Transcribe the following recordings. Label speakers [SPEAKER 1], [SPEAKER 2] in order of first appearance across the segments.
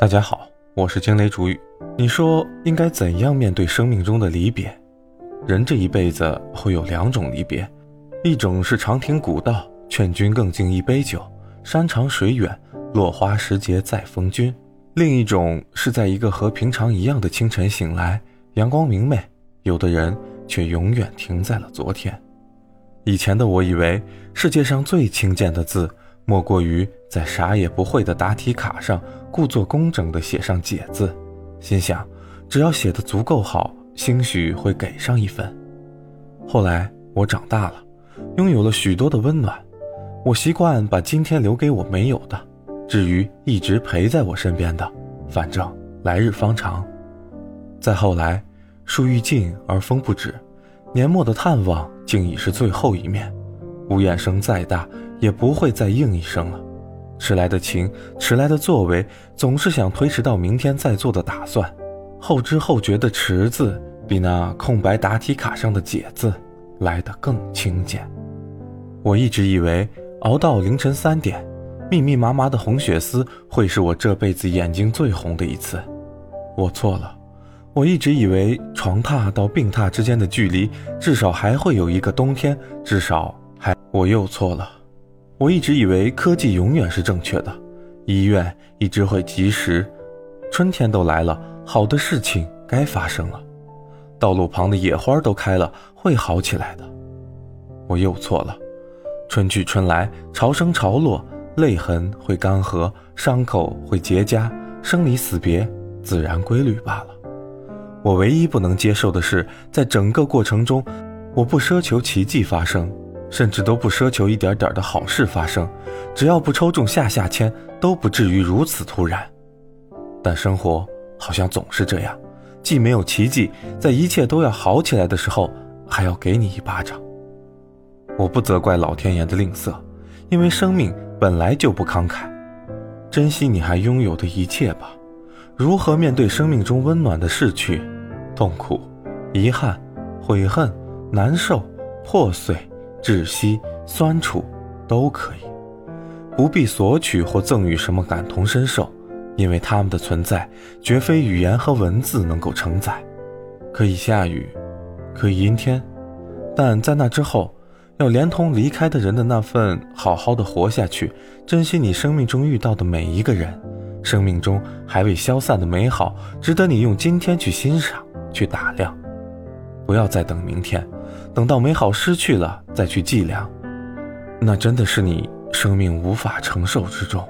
[SPEAKER 1] 大家好，我是惊雷主语。你说应该怎样面对生命中的离别？人这一辈子会有两种离别，一种是长亭古道，劝君更尽一杯酒，山长水远，落花时节再逢君；另一种是在一个和平常一样的清晨醒来，阳光明媚，有的人却永远停在了昨天。以前的我以为世界上最轻贱的字。莫过于在啥也不会的答题卡上故作工整地写上“解”字，心想，只要写得足够好，兴许会给上一分。后来我长大了，拥有了许多的温暖，我习惯把今天留给我没有的，至于一直陪在我身边的，反正来日方长。再后来，树欲静而风不止，年末的探望竟已是最后一面，屋檐声再大。也不会再应一声了，迟来的情，迟来的作为，总是想推迟到明天再做的打算。后知后觉的“迟”字，比那空白答题卡上的“解”字来得更轻简。我一直以为熬到凌晨三点，密密麻麻的红血丝会是我这辈子眼睛最红的一次。我错了，我一直以为床榻到病榻之间的距离，至少还会有一个冬天，至少还……我又错了。我一直以为科技永远是正确的，医院一直会及时。春天都来了，好的事情该发生了。道路旁的野花都开了，会好起来的。我又错了，春去春来，潮生潮落，泪痕会干涸，伤口会结痂，生离死别，自然规律罢了。我唯一不能接受的是，在整个过程中，我不奢求奇迹发生。甚至都不奢求一点点的好事发生，只要不抽中下下签，都不至于如此突然。但生活好像总是这样，既没有奇迹，在一切都要好起来的时候，还要给你一巴掌。我不责怪老天爷的吝啬，因为生命本来就不慷慨。珍惜你还拥有的一切吧。如何面对生命中温暖的逝去、痛苦、遗憾、悔恨、难受、破碎？窒息、酸楚，都可以，不必索取或赠予什么感同身受，因为他们的存在绝非语言和文字能够承载。可以下雨，可以阴天，但在那之后，要连同离开的人的那份好好的活下去，珍惜你生命中遇到的每一个人，生命中还未消散的美好，值得你用今天去欣赏、去打量。不要再等明天。等到美好失去了，再去计量，那真的是你生命无法承受之重。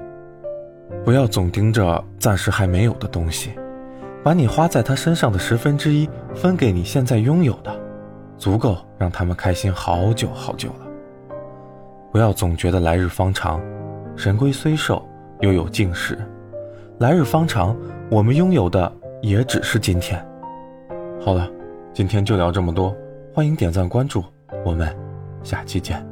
[SPEAKER 1] 不要总盯着暂时还没有的东西，把你花在他身上的十分之一分给你现在拥有的，足够让他们开心好久好久了。不要总觉得来日方长，神龟虽寿，又有竟时。来日方长，我们拥有的也只是今天。好了，今天就聊这么多。欢迎点赞关注，我们下期见。